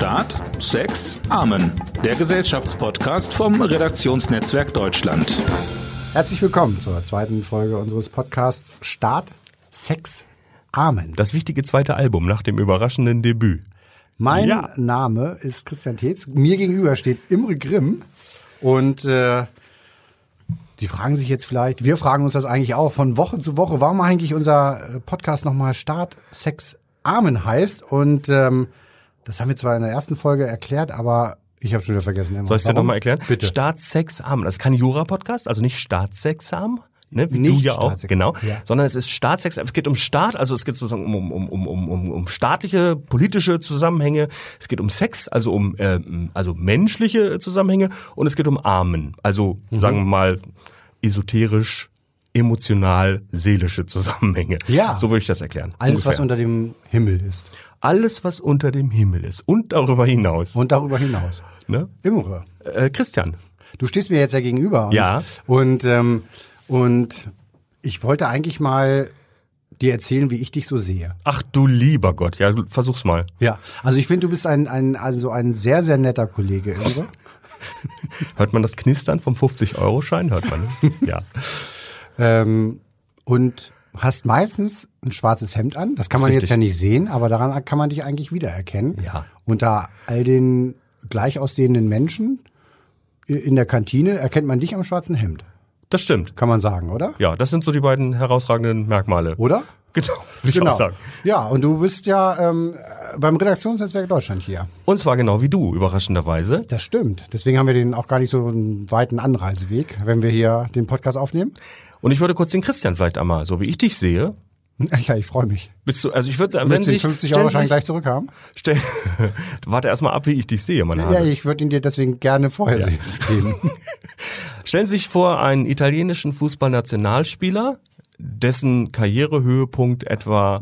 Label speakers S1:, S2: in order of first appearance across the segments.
S1: Staat, Sex, Amen. Der Gesellschaftspodcast vom Redaktionsnetzwerk Deutschland.
S2: Herzlich willkommen zur zweiten Folge unseres Podcasts Staat, Sex, Amen.
S3: Das wichtige zweite Album nach dem überraschenden Debüt.
S2: Mein
S3: Ja.
S2: Name ist Christian Tetz. Mir gegenüber steht Imre Grimm. Und äh, Sie fragen sich jetzt vielleicht, wir fragen uns das eigentlich auch von Woche zu Woche, warum eigentlich unser Podcast nochmal Staat, Sex, Amen heißt. Und ähm, das haben wir zwar in der ersten Folge erklärt, aber ich habe schon wieder vergessen. Imre.
S3: Soll ich dir nochmal erklären?
S2: Bitte.
S3: Staatsexamen. Das ist kein Jura-Podcast, also nicht Staatsexamen. Ne, wie
S2: Nicht
S3: du ja auch, genau,
S2: ja.
S3: sondern es ist Staatsexamen. Es geht um Staat, also es geht sozusagen um, um, um, um, um, um staatliche, politische Zusammenhänge. Es geht um Sex, also um äh, also menschliche Zusammenhänge und es geht um Amen, also
S2: Mhm.
S3: sagen wir mal esoterisch, emotional, seelische Zusammenhänge.
S2: Ja.
S3: So würde ich das erklären.
S2: Alles, was
S3: Ungefähr.
S2: unter dem Himmel ist.
S3: Alles, was unter dem Himmel ist und darüber hinaus.
S2: Und darüber hinaus.
S3: Ne?
S2: Imre,
S3: Äh, Christian,
S2: Du stehst mir jetzt ja gegenüber. Und,
S3: Ja.
S2: Und, ähm, und ich wollte eigentlich mal dir erzählen, wie ich dich so sehe.
S3: ach du lieber Gott, ja, du- versuch's mal.
S2: Ja. Also ich finde, du bist ein, ein, also ein sehr, sehr netter Kollege, Imre.
S3: Hört man das Knistern vom 50-Euro-Schein? Hört man, ne? ja.
S2: ähm, und hast meistens ein schwarzes Hemd an. Das kann man jetzt
S3: richtig.
S2: ja nicht sehen, aber daran kann man dich eigentlich wiedererkennen.
S3: Ja.
S2: Unter all den gleich aussehenden Menschen in der Kantine erkennt man dich am schwarzen Hemd.
S3: Das stimmt.
S2: Kann man sagen, oder?
S3: Ja, das sind so die beiden herausragenden Merkmale.
S2: Oder?
S3: Genau, würde ich auch sagen.
S2: Ja, und du bist ja ähm, beim Redaktionsnetzwerk Deutschland hier.
S3: Und zwar genau wie du, überraschenderweise.
S2: Das stimmt. Deswegen haben wir den auch gar nicht so einen weiten Anreiseweg, wenn wir hier den Podcast aufnehmen.
S3: Und ich würde kurz den Christian vielleicht einmal, so wie ich dich sehe,
S2: Ja, ich freue mich.
S3: bist du, also ich würde sagen, wenn sich,
S2: 50 Euro
S3: sich,
S2: gleich zurückhaben?
S3: stell, warte erstmal ab, wie ich dich sehe, mein
S2: Ja,
S3: Hase.
S2: ich würde ihn dir deswegen gerne vorher
S3: Ja.
S2: geben.
S3: Stellen Sie sich vor einen italienischen Fußballnationalspieler, dessen Karrierehöhepunkt etwa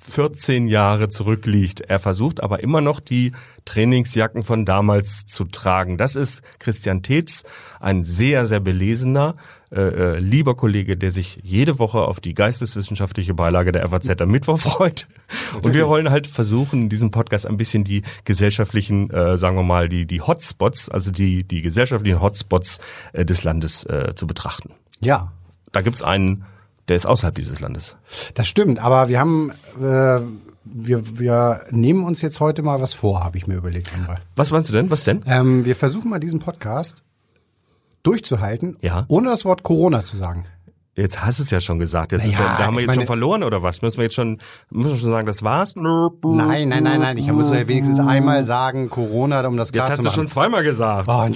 S3: 14 Jahre zurückliegt. Er versucht aber immer noch die Trainingsjacken von damals zu tragen. Das ist Christian Tetz, ein sehr, sehr belesener, äh, äh, lieber Kollege, der sich jede Woche auf die geisteswissenschaftliche Beilage der FAZ am Mittwoch freut. Und wir wollen halt versuchen, in diesem Podcast ein bisschen die gesellschaftlichen, äh, sagen wir mal, die, die Hotspots, also die, die gesellschaftlichen Hotspots äh, des Landes äh, zu betrachten.
S2: Ja,
S3: Da gibt's einen, der ist außerhalb dieses Landes.
S2: das stimmt. Aber wir haben, äh, wir, wir nehmen uns jetzt heute mal was vor, habe ich mir überlegt. André.
S3: Was meinst du denn? Was denn?
S2: Ähm, wir versuchen mal diesen Podcast durchzuhalten,
S3: Ja.
S2: ohne das Wort Corona zu sagen.
S3: Jetzt hast du es ja schon gesagt. Jetzt ist
S2: Naja,
S3: ja, da haben wir jetzt schon
S2: meine-
S3: verloren oder was? Müssen wir jetzt schon, müssen wir schon sagen, das war's?
S2: Nein, nein, nein, nein. Ich muss ja wenigstens einmal sagen, Corona, um das klar
S3: Jetzt hast du schon zweimal gesagt.
S2: Oh,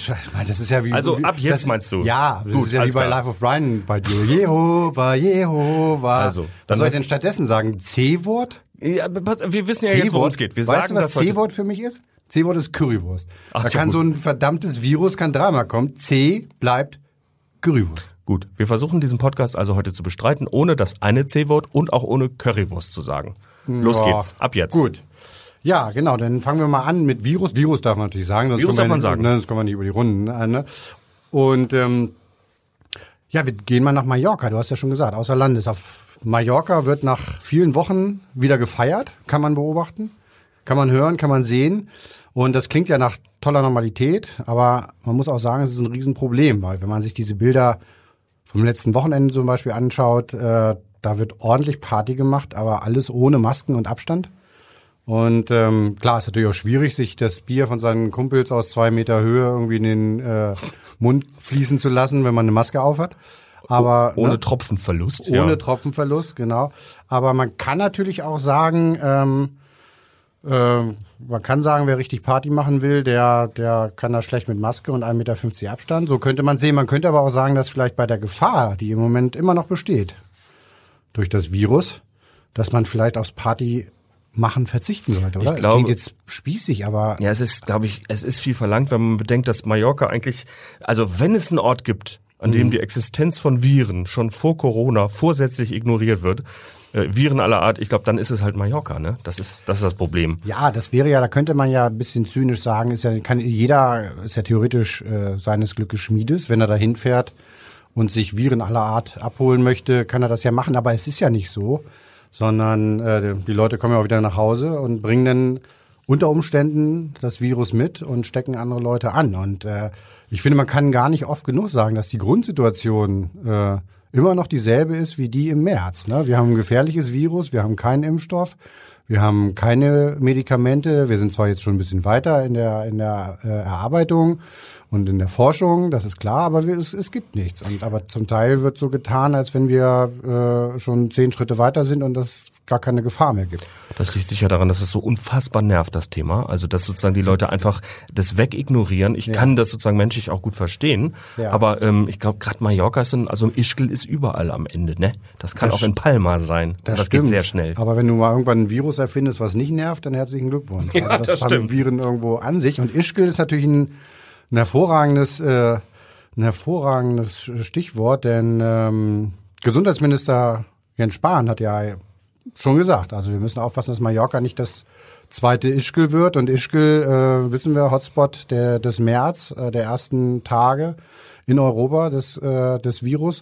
S2: das ist ja wie.
S3: Also ab jetzt
S2: ist,
S3: meinst du?
S2: Ja, das
S3: Gut,
S2: ist ja wie bei
S3: klar.
S2: Life of Brian bei dir. Jehova, Jehova.
S3: Also,
S2: was soll ich denn stattdessen sagen? C-Wort?
S3: Ja, wir wissen ja jetzt, worum es geht. Wir
S2: weißt
S3: sagen
S2: du, was. C-Wort für mich ist? C-Wort ist Currywurst.
S3: Ach,
S2: da kann so ein verdammtes Virus, kann dreimal kommen. C bleibt Currywurst.
S3: Gut, wir versuchen diesen Podcast also heute zu bestreiten, ohne das eine C-Wort und auch ohne Currywurst zu sagen. Los
S2: Ja,
S3: geht's, ab jetzt.
S2: Gut. Ja, genau, dann fangen wir mal an mit Virus. Virus darf man natürlich sagen. sonst
S3: Virus darf man
S2: nicht-
S3: sagen.
S2: Ne, sonst kommen wir nicht über die Runden. Ne? ne? Und ähm, ja, wir gehen mal nach Mallorca. Du hast ja schon gesagt, außer Landes. Auf Mallorca wird nach vielen Wochen wieder gefeiert. Kann man beobachten, kann man hören, kann man sehen. Und das klingt ja nach toller Normalität, aber man muss auch sagen, es ist ein Riesenproblem, weil wenn man sich diese Bilder vom letzten Wochenende zum Beispiel anschaut, äh, da wird ordentlich Party gemacht, aber alles ohne Masken und Abstand. Und ähm, klar, ist natürlich auch schwierig, sich das Bier von seinen Kumpels aus zwei Meter Höhe irgendwie in den äh, Mund fließen zu lassen, wenn man eine Maske aufhat. Aber
S3: Ohne
S2: ne,
S3: Tropfenverlust.
S2: ohne
S3: ja.
S2: Tropfenverlust, genau. Aber man kann natürlich auch sagen, ähm, ähm, man kann sagen, wer richtig Party machen will, der, der kann das schlecht mit Maske und 1,50 Meter Abstand. So könnte man sehen. Man könnte aber auch sagen, dass vielleicht bei der Gefahr, die im Moment immer noch besteht, durch das Virus, dass man vielleicht aufs Party machen verzichten sollte, oder?
S3: Ich glaube-
S2: Klingt jetzt spießig, aber
S3: Ja, es ist, glaube ich, es ist viel verlangt, wenn man bedenkt, dass Mallorca eigentlich, also wenn es einen Ort gibt, an dem die Existenz von Viren schon vor Corona vorsätzlich ignoriert wird, äh, Viren aller Art, ich glaube, dann ist es halt Mallorca, ne? Das ist, das ist das Problem.
S2: Ja, das wäre ja, da könnte man ja ein bisschen zynisch sagen, ist ja, kann jeder ist ja theoretisch äh, seines Glückes Schmiedes, wenn er da hinfährt und sich Viren aller Art abholen möchte, kann er das ja machen, aber es ist ja nicht so, sondern äh, die Leute kommen ja auch wieder nach Hause und bringen dann unter Umständen das Virus mit und stecken andere Leute an. Und äh, ich finde, man kann gar nicht oft genug sagen, dass die Grundsituation äh, immer noch dieselbe ist wie die im März. Ne? Wir haben ein gefährliches Virus, wir haben keinen Impfstoff, wir haben keine Medikamente. Wir sind zwar jetzt schon ein bisschen weiter in der, in der äh, Erarbeitung und in der Forschung, das ist klar, aber wir, es, es gibt nichts. Und aber zum Teil wird so getan, als wenn wir äh, schon zehn Schritte weiter sind und das gar keine Gefahr mehr gibt.
S3: Das liegt sicher daran, dass es so unfassbar nervt, das Thema. Also, dass sozusagen die Leute einfach das wegignorieren. Ich ja. kann das sozusagen menschlich auch gut verstehen. Ja. Aber ähm, ich glaube, gerade Mallorca ist, ein, also Ischgl ist überall am Ende, ne? Das kann das auch in Palma sein.
S2: Das, das geht sehr schnell. Aber wenn du mal irgendwann ein Virus erfindest, was nicht nervt, dann herzlichen Glückwunsch. Ja, also das, das haben stimmt. Viren irgendwo an sich. Und Ischgl ist natürlich ein, ein hervorragendes, äh, ein hervorragendes Stichwort, denn ähm, Gesundheitsminister Jens Spahn hat ja schon gesagt. Also wir müssen aufpassen, dass Mallorca nicht das zweite Ischgl wird. Und Ischgl, äh, wissen wir, Hotspot der, des März, äh, der ersten Tage in Europa des, äh, des Virus.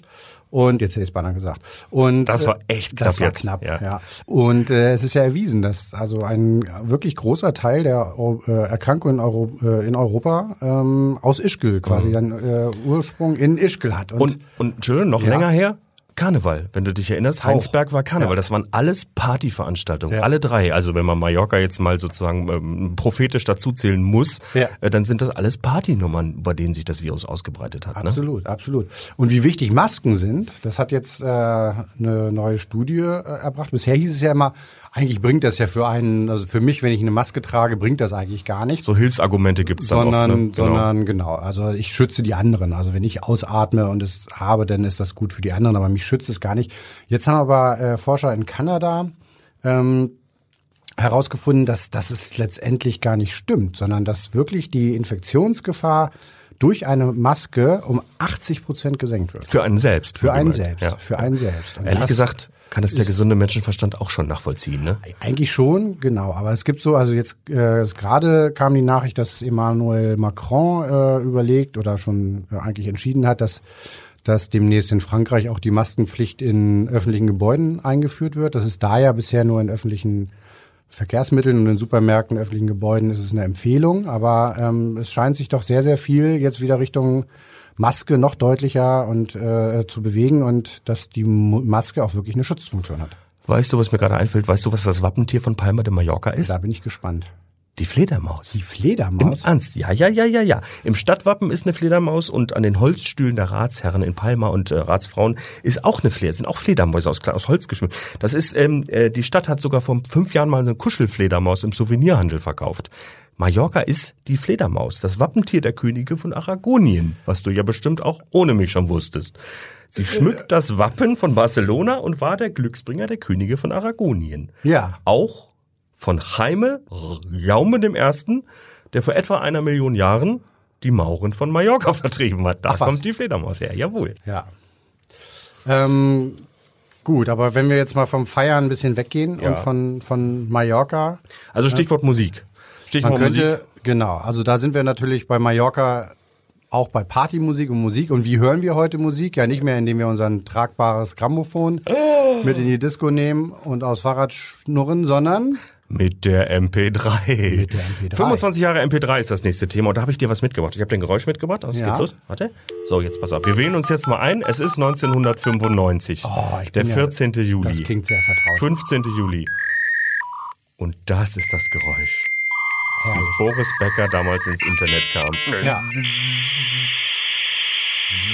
S2: Und jetzt hätte ich es beinahe gesagt. Und
S3: das war echt knapp.
S2: Das war jetzt. knapp, ja. ja. Und äh, es ist ja erwiesen, dass also ein wirklich großer Teil der äh, Erkrankungen in, Euro, äh, in Europa ähm, aus Ischgl quasi mhm. dann äh, Ursprung in Ischgl hat.
S3: Und, und, und Entschuldigung, noch ja. länger her? Karneval, wenn du dich erinnerst. Heinsberg war Karneval. Ja. Das waren alles Partyveranstaltungen. Ja. Alle drei. Also wenn man Mallorca jetzt mal sozusagen ähm, prophetisch dazuzählen muss, ja. äh, dann sind das alles Partynummern, bei denen sich das Virus ausgebreitet hat.
S2: Ne? Absolut, ne? absolut. Und wie wichtig Masken sind, das hat jetzt äh, eine neue Studie äh, erbracht. Bisher hieß es ja immer, eigentlich bringt das ja für einen, also für mich, wenn ich eine Maske trage, bringt das eigentlich gar nichts.
S3: So Hilfsargumente gibt's
S2: da sondern,
S3: oft, ne?
S2: genau. Sondern genau, also ich schütze die anderen. Also wenn ich ausatme und es habe, dann ist das gut für die anderen, aber mich schützt es gar nicht. Jetzt haben aber äh, Forscher in Kanada ähm, herausgefunden, dass, dass es letztendlich gar nicht stimmt, sondern dass wirklich die Infektionsgefahr durch eine Maske um 80 Prozent gesenkt wird.
S3: Für einen selbst.
S2: Für einen selbst. Ja. Für einen selbst.
S3: Und Ehrlich gesagt kann es der gesunde Menschenverstand auch schon nachvollziehen, ne?
S2: Eigentlich schon, genau. Aber es gibt so, also jetzt äh, gerade kam die Nachricht, dass Emmanuel Macron äh, überlegt oder schon äh, eigentlich entschieden hat, dass dass demnächst in Frankreich auch die Maskenpflicht in öffentlichen Gebäuden eingeführt wird. Das ist da ja bisher nur in öffentlichen Verkehrsmitteln und in Supermärkten, öffentlichen Gebäuden ist es eine Empfehlung, aber ähm, es scheint sich doch sehr, sehr viel jetzt wieder Richtung Maske noch deutlicher und äh, zu bewegen und dass die Maske auch wirklich eine Schutzfunktion hat.
S3: Weißt du, was mir gerade einfällt? Weißt du, was das Wappentier von Palma de Mallorca ist?
S2: Da bin ich gespannt.
S3: Die Fledermaus.
S2: Die Fledermaus?
S3: Im Ernst, ja, ja, ja, ja, ja. Im Stadtwappen ist eine Fledermaus und an den Holzstühlen der Ratsherren in Palma und äh, Ratsfrauen ist auch eine Fleder, sind auch Fledermäuse aus, aus Holz geschmückt. Das ist, ähm, äh, die Stadt hat sogar vor fünf Jahren mal eine Kuschelfledermaus im Souvenirhandel verkauft. Mallorca ist die Fledermaus, das Wappentier der Könige von Aragonien, was du ja bestimmt auch ohne mich schon wusstest. Sie schmückt das Wappen von Barcelona und war der Glücksbringer der Könige von Aragonien.
S2: Ja.
S3: Auch von Jaime Jaume I., der vor etwa einer Million Jahren die Mauren von Mallorca vertrieben hat. Da Ach, kommt die Fledermaus her, jawohl.
S2: Ja. Ähm, gut, aber wenn wir jetzt mal vom Feiern ein bisschen weggehen ja. und von, von Mallorca.
S3: Also Stichwort äh, Musik.
S2: Stichwort man könnte, Musik. Genau, also da sind wir natürlich bei Mallorca auch bei Partymusik und Musik. Und wie hören wir heute Musik? Ja, nicht mehr, indem wir unser tragbares Grammophon oh. mit in die Disco nehmen und aus Fahrrad schnurren, sondern
S3: mit der MP3. Mit der MP3. 25 Jahre MP3 ist das nächste Thema und da habe ich dir was mitgebracht. Ich habe den Geräusch mitgebracht. Also, ja. geht los. Warte. So, jetzt pass auf. Wir wählen uns jetzt mal ein. Es ist 1995. Oh, ich der 14. Ja, Juli.
S2: Das klingt sehr vertraut.
S3: 15. Juli. Und das ist das Geräusch. Herrlich. Wie Boris Becker damals ins Internet kam.
S2: Ja.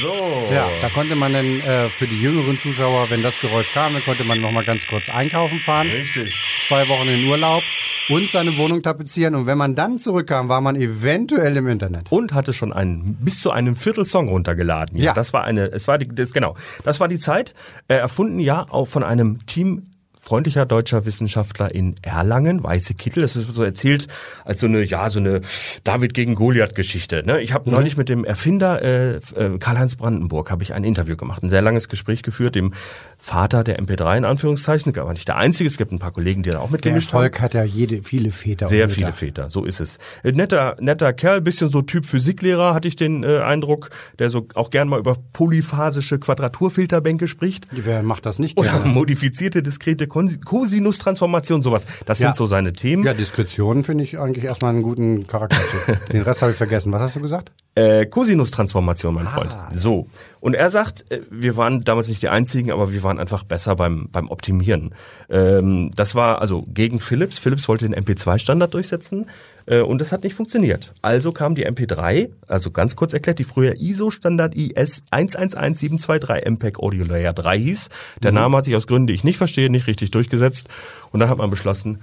S2: So. Ja, da konnte man dann äh, für die jüngeren Zuschauer, wenn das Geräusch kam, dann konnte man noch mal ganz kurz einkaufen fahren.
S3: Richtig.
S2: Zwei Wochen in Urlaub und seine Wohnung tapezieren. Und wenn man dann zurückkam, war man eventuell im Internet.
S3: Und hatte schon einen bis zu einem Viertelsong runtergeladen. Ja, ja. das war eine, es war die, das, genau, das war die Zeit. Äh, erfunden ja auch von einem Team freundlicher deutscher Wissenschaftler in Erlangen, weiße Kittel. Das ist so erzählt als so eine, ja, so eine David gegen Goliath-Geschichte. Ne? Ich habe mhm. neulich mit dem Erfinder äh, äh, Karl-Heinz Brandenburg habe ich ein Interview gemacht, ein sehr langes Gespräch geführt, dem Vater der MP3 in Anführungszeichen, aber nicht der einzige. Es gibt ein paar Kollegen, die da auch mitgemischt
S2: haben. Der Erfolg hat ja jede, viele Väter.
S3: Sehr viele Väter, so ist es. Äh, netter, netter Kerl, bisschen so Typ Physiklehrer, hatte ich den äh, Eindruck, der so auch gern mal über polyphasische Quadraturfilterbänke spricht.
S2: Wer macht das nicht
S3: gerne? Oder modifizierte diskrete Cosinus-Transformation, sowas. Das
S2: Ja.
S3: sind so seine Themen.
S2: Ja, Diskretion finde ich eigentlich erstmal einen guten Charakterzug. Den Rest habe ich vergessen. Was hast du gesagt?
S3: Äh, Cosinus-Transformation, mein Freund. So. Und er sagt, äh, wir waren damals nicht die Einzigen, aber wir waren einfach besser beim, beim Optimieren. Ähm, das war also gegen Philips. Philips wollte den MP2-Standard durchsetzen äh, und das hat nicht funktioniert. Also kam die MP3, also ganz kurz erklärt, die früher ISO-Standard IS 111723 MPEG Audio Layer 3 hieß. Der Name hat sich aus Gründen, die ich nicht verstehe, nicht richtig durchgesetzt. Und dann hat man beschlossen,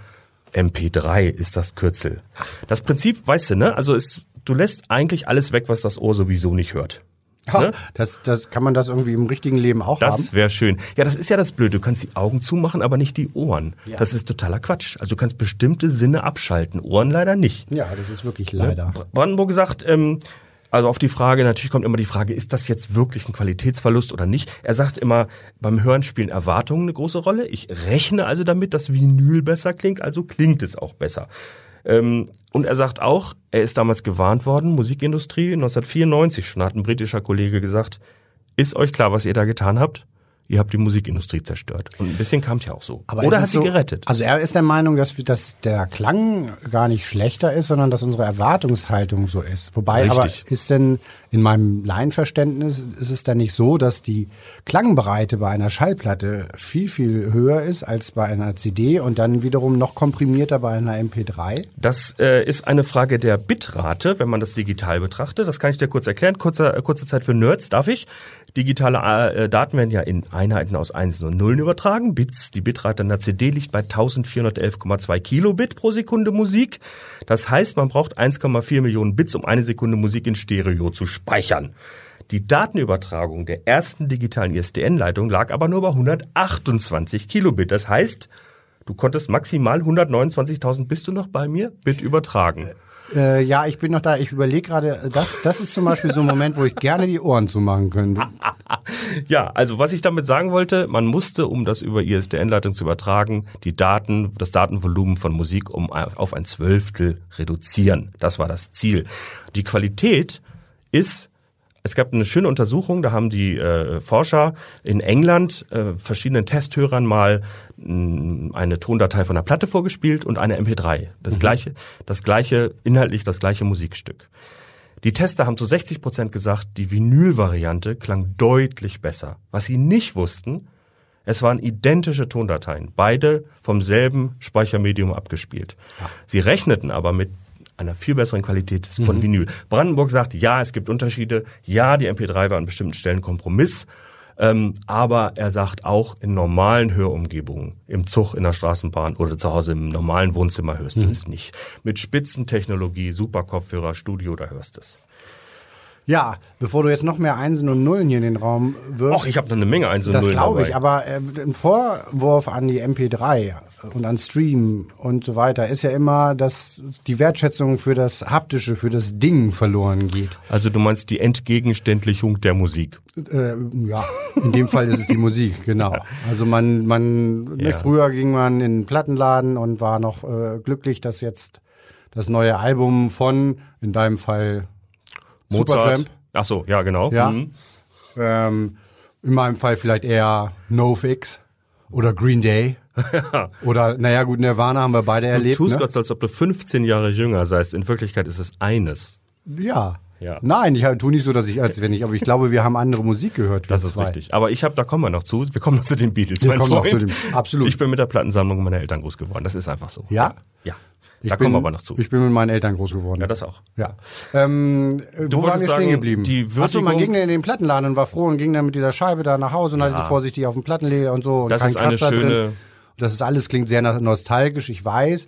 S3: MP3 ist das Kürzel. Das Prinzip, weißt du, ne? Also es, du lässt eigentlich alles weg, was das Ohr sowieso nicht hört. Ne?
S2: Das, das kann man das irgendwie im richtigen Leben auch haben.
S3: Das wäre schön. Ja, das ist ja das Blöde. Du kannst die Augen zumachen, aber nicht die Ohren. Das ist totaler Quatsch. Also du kannst bestimmte Sinne abschalten, Ohren leider nicht.
S2: Ja, das ist wirklich leider.
S3: Br- Brandenburg sagt, ähm, also auf die Frage, natürlich kommt immer die Frage, ist das jetzt wirklich ein Qualitätsverlust oder nicht? Er sagt immer, beim Hören spielen Erwartungen eine große Rolle. Ich rechne also damit, dass Vinyl besser klingt, also klingt es auch besser. Ähm, und er sagt auch, er ist damals gewarnt worden, Musikindustrie, 1994 schon hat ein britischer Kollege gesagt, ist euch klar, was ihr da getan habt? Ihr habt die Musikindustrie zerstört. Und ein bisschen kam es ja auch so.
S2: Aber
S3: Oder hat sie
S2: so-
S3: gerettet.
S2: Also er ist der Meinung, dass, dass der Klang gar nicht schlechter ist, sondern dass unsere Erwartungshaltung so ist. Wobei
S3: Richtig.
S2: aber ist denn in meinem Laienverständnis ist es dann nicht so, dass die Klangbreite bei einer Schallplatte viel, viel höher ist als bei einer CD und dann wiederum noch komprimierter bei einer MP3?
S3: Das äh, ist eine Frage der Bitrate, wenn man das digital betrachtet. Das kann ich dir kurz erklären. Kurze, äh, kurze Zeit für Nerds, darf ich? Digitale äh, Daten werden ja in Einheiten aus Einsen und Nullen übertragen. Bits, die Bitrate einer CD liegt bei 1411,2 Kilobit pro Sekunde Musik. Das heißt, man braucht 1,4 Millionen Bits, um eine Sekunde Musik in Stereo zu speichern. Die Datenübertragung der ersten digitalen ISDN-Leitung lag aber nur bei 128 Kilobit. Das heißt, du konntest maximal 129.000, bist du noch bei mir, Bit übertragen.
S2: Äh, ja, ich bin noch da. Ich überlege gerade, das, das ist zum Beispiel so ein Moment, wo ich gerne die Ohren zumachen könnte.
S3: Ja, also was ich damit sagen wollte, man musste, um das über ISDN-Leitung zu übertragen, die Daten, das Datenvolumen von Musik um auf ein Zwölftel reduzieren. Das war das Ziel. Die Qualität ist es gab eine schöne Untersuchung, da haben die äh, Forscher in England äh, verschiedenen Testhörern mal mh, eine Tondatei von der Platte vorgespielt und eine MP3. Das gleiche, das gleiche, inhaltlich das gleiche Musikstück. Die Tester haben zu 60 Prozent gesagt, die Vinyl-Variante klang deutlich besser. Was sie nicht wussten, es waren identische Tondateien, beide vom selben Speichermedium abgespielt. Sie rechneten aber mit einer viel besseren Qualität von Vinyl. Brandenburg sagt, ja, es gibt Unterschiede. Ja, die MP3 war an bestimmten Stellen Kompromiss. Ähm, aber er sagt auch, in normalen Hörumgebungen, im Zug, in der Straßenbahn oder zu Hause im normalen Wohnzimmer hörst du es nicht. Mit Spitzentechnologie, Superkopfhörer, Studio, da hörst du es.
S2: Ja, bevor du jetzt noch mehr Einsen und Nullen hier in den Raum wirfst.
S3: Och, ich habe noch eine Menge Eins und
S2: Das
S3: Nullen
S2: glaube ich, aber äh, ein Vorwurf an die MP3 und an Stream und so weiter ist ja immer, dass die Wertschätzung für das Haptische, für das Ding verloren geht.
S3: Also du meinst die Entgegenständlichung der Musik.
S2: Äh, ja, in dem Fall ist es die Musik, genau. Also man, man,
S3: Ja.
S2: früher ging man in den Plattenladen und war noch äh, glücklich, dass jetzt das neue Album von, in deinem Fall, Supertramp,
S3: Ach so, ja genau.
S2: Ja.
S3: Mhm.
S2: ähm, in meinem Fall vielleicht eher NoFX oder Green Day. Oder, naja, gut, Nirvana haben wir beide
S3: Du
S2: erlebt.
S3: tust
S2: ne?
S3: so, als ob du 15 Jahre jünger seist. In Wirklichkeit ist es eines.
S2: Ja.
S3: Ja.
S2: Nein, ich tue nicht so, dass ich, als wenn ich, aber ich glaube, wir haben andere Musik gehört.
S3: Das ist
S2: zwei.
S3: richtig. Aber ich habe, da kommen wir noch zu. Wir kommen noch zu den Beatles.
S2: Wir kommen noch
S3: Freund.
S2: zu dem- absolut.
S3: Ich bin mit der Plattensammlung meiner Eltern groß geworden. Das ist einfach so.
S2: Ja?
S3: Ja.
S2: Ich
S3: da
S2: bin,
S3: kommen wir aber noch zu.
S2: Ich bin mit meinen Eltern groß geworden.
S3: Ja, das auch.
S2: Ja. Ähm, äh, wo waren wir stehen geblieben?
S3: die
S2: Achso, man ging in den Plattenladen und war froh und ging dann mit dieser Scheibe da nach Hause und hatte die vorsichtig auf dem Plattenleder und so. Und
S3: Das
S2: kein
S3: ist eine
S2: Kratzer
S3: schöne-
S2: Drin. Das ist alles, klingt sehr nostalgisch, ich weiß.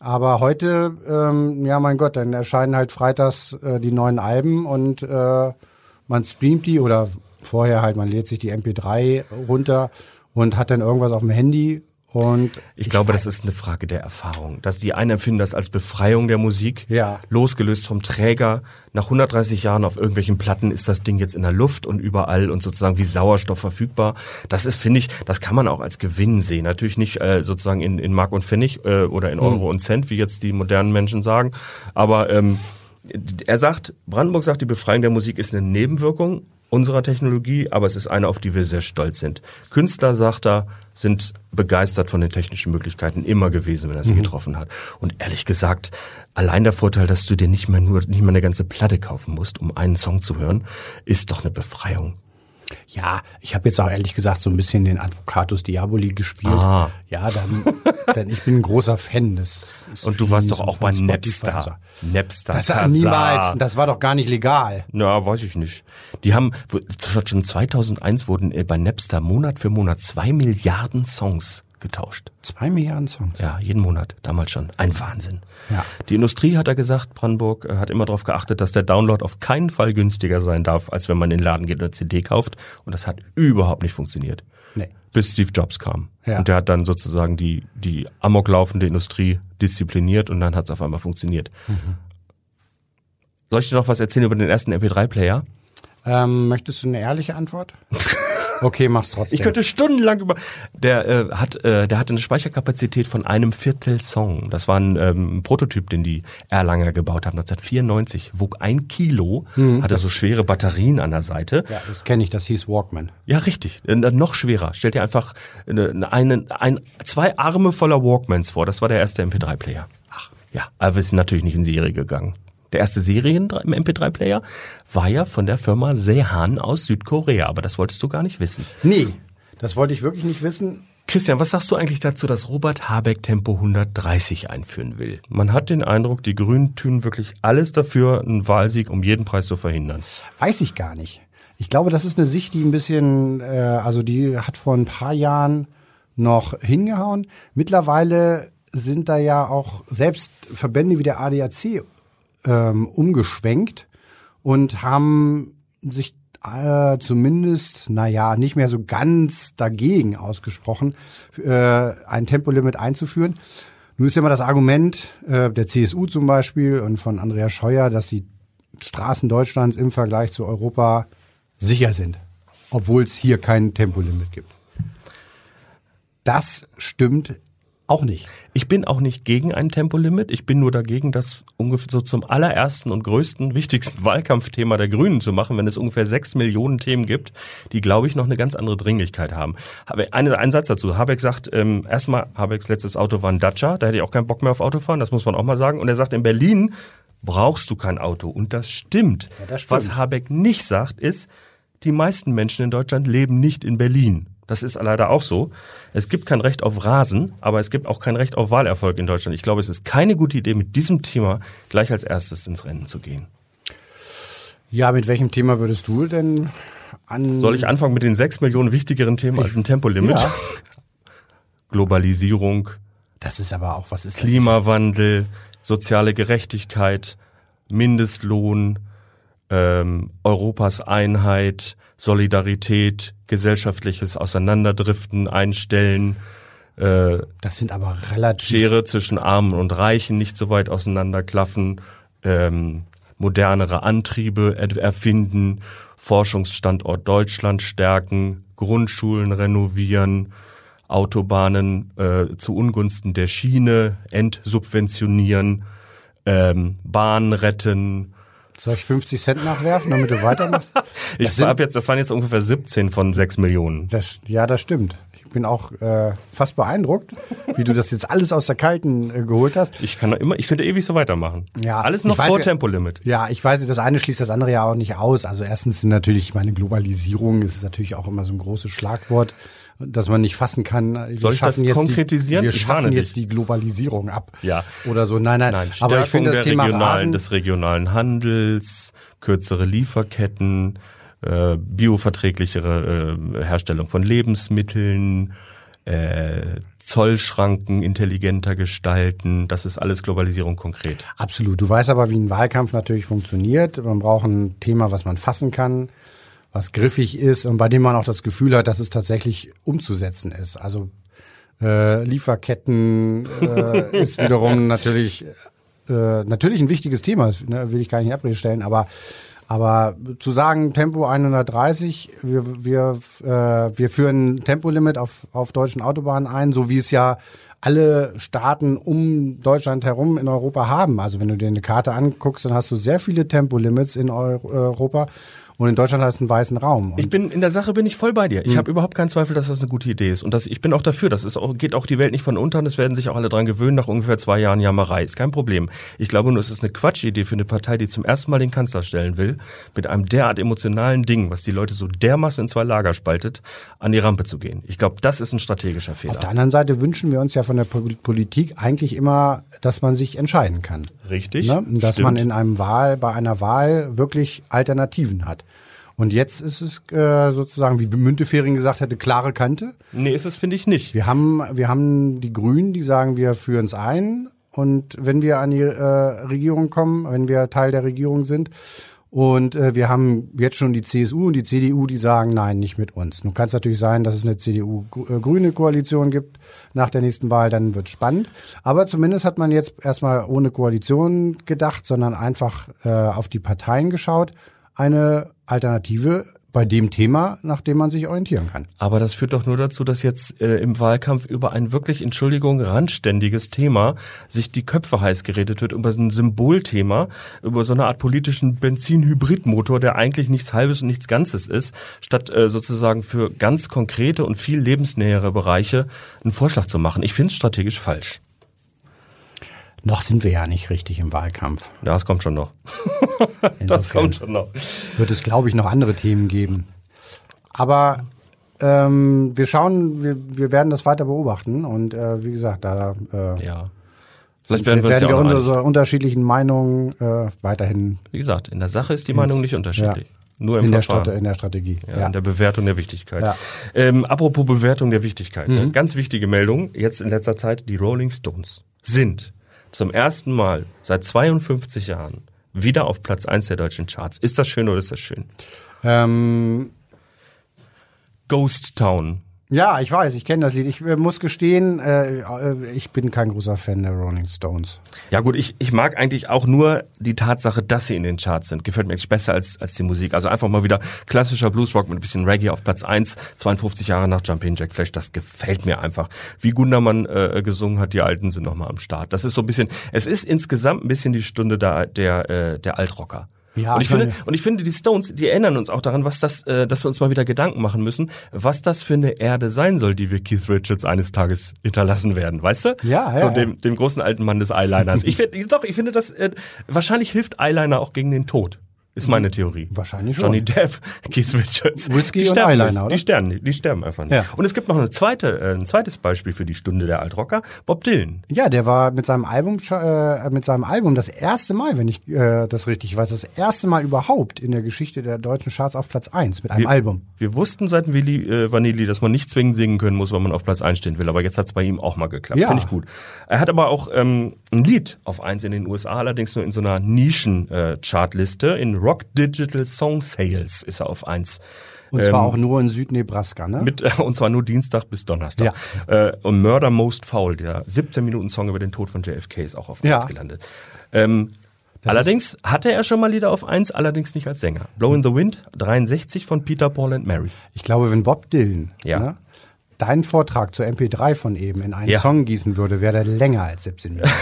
S2: Aber heute, ähm, ja mein Gott, dann erscheinen halt freitags äh, die neuen Alben und äh, man streamt die oder vorher halt, man lädt sich die MP3 runter und hat dann irgendwas auf dem Handy und
S3: Ich, glaube, das ist eine Frage der Erfahrung. Dass die einen empfinden das als Befreiung der Musik,
S2: Ja.
S3: losgelöst vom Träger. Nach 130 Jahren auf irgendwelchen Platten ist das Ding jetzt in der Luft und überall und sozusagen wie Sauerstoff verfügbar. Das ist, finde ich, das kann man auch als Gewinn sehen. Natürlich nicht äh, sozusagen in, in Mark und Pfennig äh, oder in Euro und Cent, wie jetzt die modernen Menschen sagen. Aber ähm, er sagt, Brandenburg sagt, die Befreiung der Musik ist eine Nebenwirkung. Unserer Technologie, aber es ist eine, auf die wir sehr stolz sind. Künstler, sagt er, sind begeistert von den technischen Möglichkeiten immer gewesen, wenn er sie mhm. getroffen hat. Und ehrlich gesagt, allein der Vorteil, dass du dir nicht mehr nur, nicht mehr eine ganze Platte kaufen musst, um einen Song zu hören, ist doch eine Befreiung.
S2: Ja, ich habe jetzt auch ehrlich gesagt so ein bisschen den Advocatus Diaboli gespielt. Ah. Ja, dann, dann ich bin ein großer Fan des.
S3: Und du warst doch auch bei Napster.
S2: Napster. Das war niemals. Das war doch gar nicht legal.
S3: Na, weiß ich nicht. Die haben schon 2001 wurden bei Napster Monat für Monat zwei Milliarden Songs getauscht.
S2: Zwei Milliarden Songs?
S3: Ja, jeden Monat, damals schon. Ein Wahnsinn. Ja. Die Industrie, hat er gesagt, Brandenburg, äh, hat immer darauf geachtet, dass der Download auf keinen Fall günstiger sein darf, als wenn man in den Laden geht und eine CD kauft. Und das hat überhaupt nicht funktioniert. Nee. Bis Steve Jobs kam. Ja. Und der hat dann sozusagen die, die amoklaufende Industrie diszipliniert und dann hat es auf einmal funktioniert. Mhm. Soll ich dir noch was erzählen über den ersten MP3-Player?
S2: Ähm, möchtest du eine ehrliche Antwort? Okay, mach's trotzdem.
S3: Ich könnte stundenlang über. Der äh, hat, äh, der hatte eine Speicherkapazität von einem Viertel Song. Das war ein ähm, Prototyp, den die Erlanger gebaut haben 1994. Wog ein Kilo, mhm, hatte so schwere Batterien an der Seite.
S2: Ja, das kenne ich. Das hieß Walkman.
S3: Ja, richtig. Äh, noch schwerer. Stell dir einfach eine, eine, ein, zwei Arme voller Walkmans vor. Das war der erste MP3-Player. Ach. Ja, aber wir sind natürlich nicht in Serie gegangen. Der erste Serien im MP3-Player war ja von der Firma Sehan aus Südkorea, aber das wolltest du gar nicht wissen.
S2: Nee, das wollte ich wirklich nicht wissen.
S3: Christian, was sagst du eigentlich dazu, dass Robert Habeck Tempo 130 einführen will? Man hat den Eindruck, die Grünen tun wirklich alles dafür, einen Wahlsieg um jeden Preis zu verhindern.
S2: Weiß ich gar nicht. Ich glaube, das ist eine Sicht, die ein bisschen, äh, also die hat vor ein paar Jahren noch hingehauen. Mittlerweile sind da ja auch selbst Verbände wie der ADAC ähm, umgeschwenkt und haben sich äh, zumindest, naja, nicht mehr so ganz dagegen ausgesprochen, äh, ein Tempolimit einzuführen. Nun ist ja immer das Argument äh, der CSU zum Beispiel und von Andreas Scheuer, dass die Straßen Deutschlands im Vergleich zu Europa sicher sind, obwohl es hier kein Tempolimit gibt. Das stimmt auch nicht.
S3: Ich bin auch nicht gegen ein Tempolimit. Ich bin nur dagegen, das ungefähr so zum allerersten und größten, wichtigsten Wahlkampfthema der Grünen zu machen, wenn es ungefähr sechs Millionen Themen gibt, die, glaube ich, noch eine ganz andere Dringlichkeit haben. Eine, ein Satz dazu. Habeck sagt, ähm, erstmal, Habecks letztes Auto war ein Dacia. Da hätte ich auch keinen Bock mehr auf Autofahren. Das muss man auch mal sagen. Und er sagt, in Berlin brauchst du kein Auto. Und das stimmt. Ja, das stimmt. Was Habeck nicht sagt, ist, die meisten Menschen in Deutschland leben nicht in Berlin. Das ist leider auch so. Es gibt kein Recht auf Rasen, aber es gibt auch kein Recht auf Wahlerfolg in Deutschland. Ich glaube, es ist keine gute Idee, mit diesem Thema gleich als erstes ins Rennen zu gehen.
S2: Ja, mit welchem Thema würdest du denn an?
S3: Soll ich anfangen mit den sechs Millionen wichtigeren Themen als ein Tempolimit? Ja. Globalisierung.
S2: Das ist aber auch, was ist
S3: das? Klimawandel, soziale Gerechtigkeit, Mindestlohn, ähm, Europas Einheit, Solidarität, gesellschaftliches Auseinanderdriften einstellen.
S2: Äh, das sind aber relativ.
S3: Schere zwischen Armen und Reichen nicht so weit auseinanderklaffen. Ähm, modernere Antriebe erfinden, Forschungsstandort Deutschland stärken, Grundschulen renovieren, Autobahnen äh, zu Ungunsten der Schiene entsubventionieren, ähm, Bahn retten,
S2: soll ich 50 Cent nachwerfen, damit du weitermachst?
S3: ich das, jetzt, das waren jetzt ungefähr 17 von 6 Millionen.
S2: Das, ja, das stimmt. Ich bin auch äh, fast beeindruckt, wie du das jetzt alles aus der Kalten äh, geholt hast.
S3: Ich kann immer, ich könnte ewig so weitermachen. Ja, alles noch vor Tempolimit.
S2: Ja, ich weiß, das eine schließt das andere ja auch nicht aus. Also erstens natürlich meine Globalisierung ist natürlich auch immer so ein großes Schlagwort dass man nicht fassen kann.
S3: Wir Soll ich das konkretisieren?
S2: Die, wir schaffen jetzt die Globalisierung ab.
S3: Ja.
S2: Oder so. Nein, nein.
S3: nein aber ich finde das Thema regionalen, Rasen, des regionalen Handels, kürzere Lieferketten, äh, bioverträglichere äh, Herstellung von Lebensmitteln, äh, Zollschranken intelligenter gestalten. Das ist alles Globalisierung konkret.
S2: Absolut. Du weißt aber, wie ein Wahlkampf natürlich funktioniert. Man braucht ein Thema, was man fassen kann was griffig ist und bei dem man auch das Gefühl hat, dass es tatsächlich umzusetzen ist. Also äh, Lieferketten äh, ist wiederum natürlich äh, natürlich ein wichtiges Thema, ne, will ich gar nicht abrede stellen, aber aber zu sagen Tempo 130, wir wir äh, wir führen Tempolimit auf auf deutschen Autobahnen ein, so wie es ja alle Staaten um Deutschland herum in Europa haben. Also wenn du dir eine Karte anguckst, dann hast du sehr viele Tempolimits in Europa. Und in Deutschland hat es einen weißen Raum.
S3: ich bin in der Sache bin ich voll bei dir. Ich habe überhaupt keinen Zweifel, dass das eine gute Idee ist. Und das, ich bin auch dafür. Das ist auch, geht auch die Welt nicht von unter. Und es werden sich auch alle dran gewöhnen nach ungefähr zwei Jahren Jammerei. Ist kein Problem. Ich glaube nur, es ist eine Quatschidee für eine Partei, die zum ersten Mal den Kanzler stellen will, mit einem derart emotionalen Ding, was die Leute so dermaßen in zwei Lager spaltet, an die Rampe zu gehen. Ich glaube, das ist ein strategischer Fehler.
S2: Auf der anderen Seite wünschen wir uns ja von der Politik eigentlich immer, dass man sich entscheiden kann.
S3: Richtig.
S2: Ne? Dass
S3: Stimmt.
S2: man in einem Wahl, bei einer Wahl wirklich Alternativen hat. Und jetzt ist es äh, sozusagen, wie Müntefering gesagt hätte, klare Kante.
S3: Nee, ist es, finde ich, nicht.
S2: Wir haben, wir haben die Grünen, die sagen, wir führen es ein. Und wenn wir an die äh, Regierung kommen, wenn wir Teil der Regierung sind, und äh, wir haben jetzt schon die CSU und die CDU, die sagen, nein, nicht mit uns. Nun kann es natürlich sein, dass es eine CDU-grüne Koalition gibt nach der nächsten Wahl, dann wird spannend. Aber zumindest hat man jetzt erstmal ohne Koalition gedacht, sondern einfach äh, auf die Parteien geschaut. Eine Alternative bei dem Thema, nach dem man sich orientieren kann.
S3: Aber das führt doch nur dazu, dass jetzt äh, im Wahlkampf über ein wirklich, Entschuldigung, randständiges Thema sich die Köpfe heiß geredet wird, über ein Symbolthema, über so eine Art politischen Benzin-Hybridmotor, der eigentlich nichts Halbes und nichts Ganzes ist, statt äh, sozusagen für ganz konkrete und viel lebensnähere Bereiche einen Vorschlag zu machen. Ich finde es strategisch falsch.
S2: Noch sind wir ja nicht richtig im Wahlkampf.
S3: Ja, das kommt schon noch. das kommt schon noch.
S2: Wird es, glaube ich, noch andere Themen geben. Aber ähm, wir schauen, wir, wir werden das weiter beobachten und äh, wie gesagt, da äh,
S3: ja. Vielleicht werden wir,
S2: werden
S3: ja
S2: wir unsere unterschiedlichen Meinungen äh, weiterhin
S3: Wie gesagt, in der Sache ist die Meinung nicht unterschiedlich.
S2: Ja.
S3: Nur im
S2: in der. Strate in der Strategie.
S3: Ja, In der Bewertung der Wichtigkeit.
S2: Ja.
S3: Ähm, apropos Bewertung der Wichtigkeit. Ne? Ganz wichtige Meldung, jetzt in letzter Zeit, die Rolling Stones sind zum ersten Mal seit 52 Jahren wieder auf Platz 1 der deutschen Charts. Ist das schön oder ist das schön?
S2: Ähm,
S3: Ghost Town.
S2: Ja, ich weiß, ich kenne das Lied. Ich äh, muss gestehen, äh, äh, ich bin kein großer Fan der Rolling Stones.
S3: Ja gut, ich, ich mag eigentlich auch nur die Tatsache, dass sie in den Charts sind. Gefällt mir eigentlich besser als, als die Musik. Also einfach mal wieder klassischer Bluesrock mit ein bisschen Reggae auf Platz 1, 52 Jahre nach Jumpin' Jack Flash. Das gefällt mir einfach. Wie Gundermann äh, gesungen hat, die Alten sind nochmal am Start. Das ist so ein bisschen, es ist insgesamt ein bisschen die Stunde der, der, äh, der Altrocker.
S2: Ja,
S3: und ich
S2: meine-
S3: finde, und ich finde, die Stones, die erinnern uns auch daran, was das, äh, dass wir uns mal wieder Gedanken machen müssen, was das für eine Erde sein soll, die wir Keith Richards eines Tages hinterlassen werden, weißt du?
S2: Ja, ja,
S3: So
S2: ja.
S3: dem, dem großen alten Mann des Eyeliners. Ich finde, doch, ich finde das, äh, wahrscheinlich hilft Eyeliner auch gegen den Tod. Ist meine Theorie.
S2: Wahrscheinlich schon.
S3: Johnny Depp, Keith Richards.
S2: Whisky
S3: die
S2: und
S3: sterben
S2: Eyeliner, oder?
S3: Die sterben, die sterben einfach nicht.
S2: Ja.
S3: Und es gibt noch eine zweite, äh, ein zweites Beispiel für die Stunde der Altrocker. Bob Dylan.
S2: Ja, der war mit seinem Album äh, mit seinem Album das erste Mal, wenn ich äh, das richtig weiß, das erste Mal überhaupt in der Geschichte der deutschen Charts auf Platz 1 mit einem
S3: Wir-
S2: Album.
S3: Wir wussten seit Willi äh, Vanilli, dass man nicht zwingend singen können muss, wenn man auf Platz 1 stehen will. Aber jetzt hat es bei ihm auch mal geklappt.
S2: Ja.
S3: Finde ich gut. Er hat aber auch ähm, ein Lied auf 1 in den USA, allerdings nur in so einer Nischen-Chartliste. in Rock Digital Song Sales ist er auf 1.
S2: Und zwar auch nur in Südnebraska, ne?
S3: Mit, äh, und zwar nur Dienstag bis Donnerstag. Äh, und Murder Most Foul, der 17-Minuten-Song über den Tod von JFK, ist auch auf 1
S2: Ja.
S3: gelandet. Ähm, allerdings hatte er schon mal Lieder auf 1, allerdings nicht als Sänger. Blow in the Wind, 63 von Peter, Paul and Mary.
S2: Ich glaube, wenn Bob Dylan
S3: Ja.
S2: ne, deinen Vortrag zur MP3 von eben in einen
S3: Ja.
S2: Song gießen würde, wäre der länger als 17 Minuten.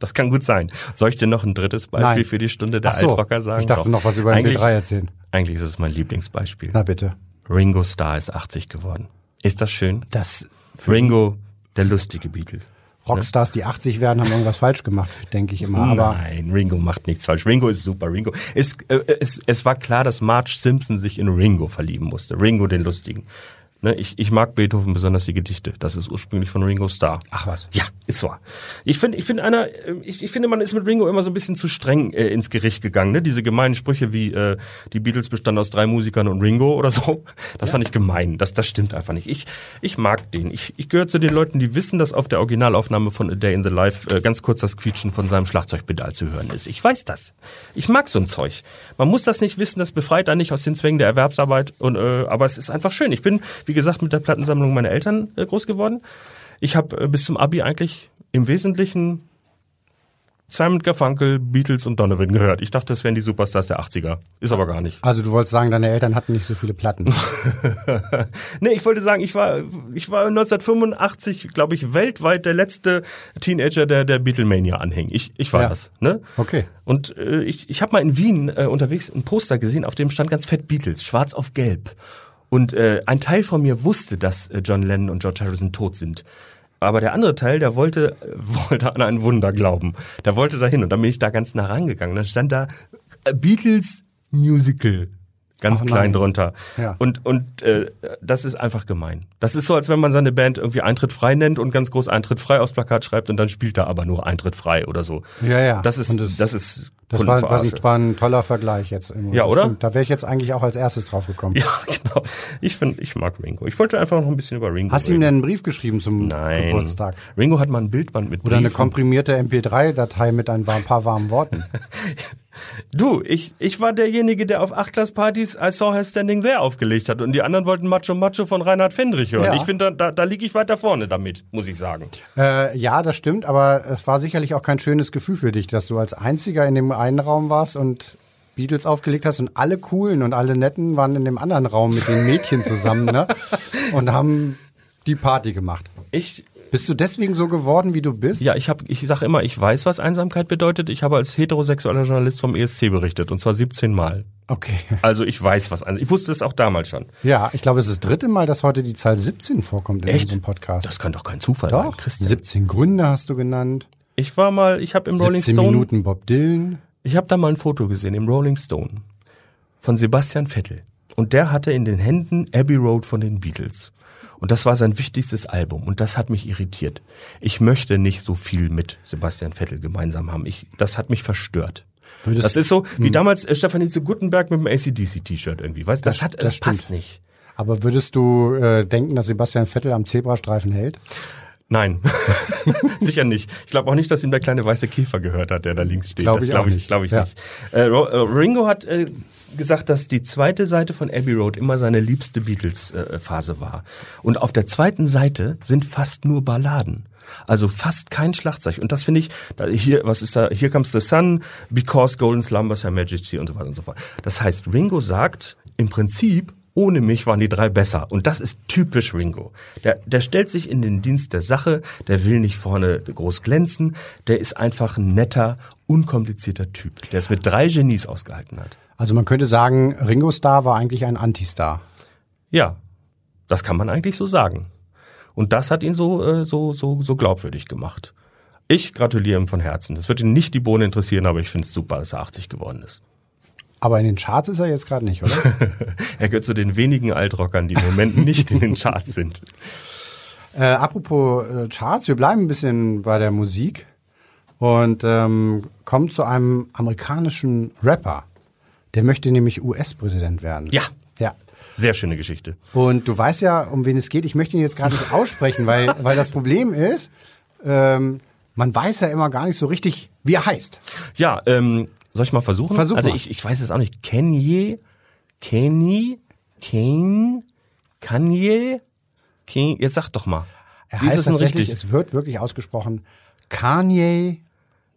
S3: Das kann gut sein. Soll ich dir noch ein drittes Beispiel
S2: Nein.
S3: für die Stunde der
S2: Ach so,
S3: Altrocker sagen?
S2: ich dachte
S3: Doch.
S2: noch was über
S3: eigentlich,
S2: MP3 erzählen.
S3: Eigentlich ist es mein Lieblingsbeispiel.
S2: Na bitte.
S3: Ringo Starr ist 80 geworden. Ist das schön?
S2: Das
S3: Ringo, der lustige Beatle.
S2: Rockstars, die 80 werden, haben irgendwas falsch gemacht, denke ich immer. Aber
S3: Nein, Ringo macht nichts falsch. Ringo ist super. Ringo. Es, äh, es, es war klar, dass Marge Simpson sich in Ringo verlieben musste. Ringo, den Lustigen. Ne, ich, ich mag Beethoven besonders die Gedichte. Das ist ursprünglich von Ringo Starr.
S2: ach was.
S3: Ja, ist so. Ich finde, ich finde einer, äh, ich, ich finde, man ist mit Ringo immer so ein bisschen zu streng äh, ins Gericht gegangen. Ne? Diese gemeinen Sprüche wie äh, die Beatles bestanden aus drei Musikern und Ringo oder so. Das fand ich gemein. Das, das stimmt einfach nicht. Ich, ich mag den. Ich, ich gehöre zu den Leuten, die wissen, dass auf der Originalaufnahme von A Day in the Life äh, ganz kurz das Quietschen von seinem Schlagzeugpedal zu hören ist. Ich weiß das. Ich mag so ein Zeug. Man muss das nicht wissen. Das befreit einen nicht aus den Zwängen der Erwerbsarbeit. Und, äh, aber es ist einfach schön. Ich bin, wie gesagt, mit der Plattensammlung meiner Eltern äh, groß geworden. Ich habe äh, bis zum Abi eigentlich im Wesentlichen Simon Garfunkel, Beatles und Donovan gehört. Ich dachte, das wären die Superstars der 80er. Ist aber gar nicht.
S2: Also du wolltest sagen, deine Eltern hatten nicht so viele Platten.
S3: nee, ich wollte sagen, ich war, ich war 1985, glaube ich, weltweit der letzte Teenager, der der Beatlemania anhing. Ich, ich war
S2: Ja.
S3: das. Ne?
S2: Okay.
S3: Und äh, ich, ich habe mal in Wien äh, unterwegs ein Poster gesehen, auf dem stand ganz fett Beatles, schwarz auf gelb. Und äh, ein Teil von mir wusste, dass äh, John Lennon und George Harrison tot sind. Aber der andere Teil, der wollte, wollte an ein Wunder glauben. Der wollte dahin und dann bin ich da ganz nah rangegangen. Dann stand da äh, Beatles Musical. Ganz
S2: Ach,
S3: klein
S2: nein.
S3: drunter.
S2: Ja.
S3: Und, und äh, das ist einfach gemein. Das ist so, als wenn man seine Band irgendwie Eintritt frei nennt und ganz groß Eintritt frei aufs Plakat schreibt und dann spielt da aber nur Eintritt frei oder so.
S2: Ja, ja.
S3: Das ist, das,
S2: das-
S3: ist
S2: Das war, war, ein, war ein toller Vergleich jetzt. Irgendwie.
S3: Ja,
S2: Das
S3: oder?
S2: stimmt. Da wäre ich jetzt eigentlich auch als erstes drauf gekommen.
S3: Ja, genau. Ich finde, ich mag Ringo. Ich wollte einfach noch ein bisschen über Ringo
S2: Hast du ihm denn einen Brief geschrieben zum
S3: Nein.
S2: Geburtstag?
S3: Ringo hat mal ein Bildband mit
S2: Oder eine
S3: Briefen.
S2: komprimierte MP3-Datei mit ein paar warmen Worten?
S3: Du, ich, ich war derjenige, der auf Achtklasspartys I Saw Her Standing There aufgelegt hat und die anderen wollten Macho Macho von Reinhard Fendrich hören.
S2: Ja.
S3: Ich finde, da, da, liege ich weiter vorne damit, muss ich sagen.
S2: Äh, ja, das stimmt, aber es war sicherlich auch kein schönes Gefühl für dich, dass du als Einziger in dem einen Raum warst und Beatles aufgelegt hast und alle coolen und alle netten waren in dem anderen Raum mit den Mädchen zusammen, ne? Und haben die Party gemacht.
S3: Ich,
S2: Bist du deswegen so geworden, wie du bist?
S3: ja, ich habe, ich sage immer, ich weiß, was Einsamkeit bedeutet. Ich habe als heterosexueller Journalist vom ESC berichtet und zwar 17 Mal.
S2: Okay.
S3: Also ich weiß, was Einsamkeit. Ich wusste es auch damals schon.
S2: Ja, ich glaube, es ist das dritte Mal, dass heute die Zahl 17 vorkommt in
S3: Echt?
S2: unserem Podcast.
S3: Das kann doch kein Zufall sein,
S2: Doch,
S3: Christian.
S2: 17 Gründe hast du genannt.
S3: Ich war mal, ich habe im Rolling
S2: 17
S3: Stone
S2: Minuten Bob Dylan.
S3: Ich habe da mal ein Foto gesehen im Rolling Stone von Sebastian Vettel. Und der hatte in den Händen Abbey Road von den Beatles. Und das war sein wichtigstes Album. Und das hat mich irritiert. Ich möchte nicht so viel mit Sebastian Vettel gemeinsam haben. Ich, das hat mich verstört.
S2: Würdest-
S3: das ist so wie damals äh, Stefanie zu Gutenberg mit dem ACDC-T-Shirt irgendwie. Weißt du, das,
S2: Das-
S3: hat,
S2: das
S3: das,
S2: stimmt.
S3: passt nicht.
S2: Aber würdest du äh, denken, dass Sebastian Vettel am Zebrastreifen hält?
S3: Nein, sicher nicht. Ich glaube auch nicht, dass ihm der kleine weiße Käfer gehört hat, der da links steht.
S2: Glaub
S3: das
S2: ich
S3: glaube ich,
S2: nicht.
S3: glaube ich
S2: Ja.
S3: nicht. Äh, äh, Ringo hat äh, gesagt, dass die zweite Seite von Abbey Road immer seine liebste Beatles-Phase war. Und auf der zweiten Seite sind fast nur Balladen. Also fast kein Schlagzeug. Und das finde ich, da, hier, was ist da? Here comes the sun, because golden slumbers her majesty und so weiter und so fort. Das heißt, Ringo sagt im Prinzip, ohne mich waren die drei besser. Und das ist typisch Ringo. Der, der stellt sich in den Dienst der Sache, der will nicht vorne groß glänzen, der ist einfach ein netter, unkomplizierter Typ, der es mit drei Genies ausgehalten hat.
S2: Also man könnte sagen, Ringo Starr war eigentlich ein Anti-Star.
S3: Ja, das kann man eigentlich so sagen. Und das hat ihn so, äh, so, so, so glaubwürdig gemacht. Ich gratuliere ihm von Herzen. Das wird ihn nicht die Bohne interessieren, aber ich finde es super, dass er 80 geworden ist.
S2: Aber in den Charts ist er jetzt gerade nicht, oder?
S3: Er gehört zu den wenigen Altrockern, die im Moment nicht in den Charts sind.
S2: äh, apropos äh, Charts, wir bleiben ein bisschen bei der Musik und ähm, kommen zu einem amerikanischen Rapper. Der möchte nämlich US-Präsident werden.
S3: Ja.
S2: Ja.
S3: Sehr schöne Geschichte.
S2: Und du weißt ja, um wen es geht. Ich möchte ihn jetzt gerade nicht aussprechen, weil, weil das Problem ist, ähm, man weiß ja immer gar nicht so richtig, wie er heißt.
S3: Ja, ähm, soll ich mal versuchen?
S2: Versuch
S3: also
S2: mal.
S3: ich, ich weiß es auch nicht. Kanye, Kenny, Kane, Kanye, Kane, jetzt sag doch mal.
S2: Er
S3: Wie ist
S2: heißt
S3: es denn
S2: tatsächlich,
S3: richtig?
S2: es wird wirklich ausgesprochen, Kanye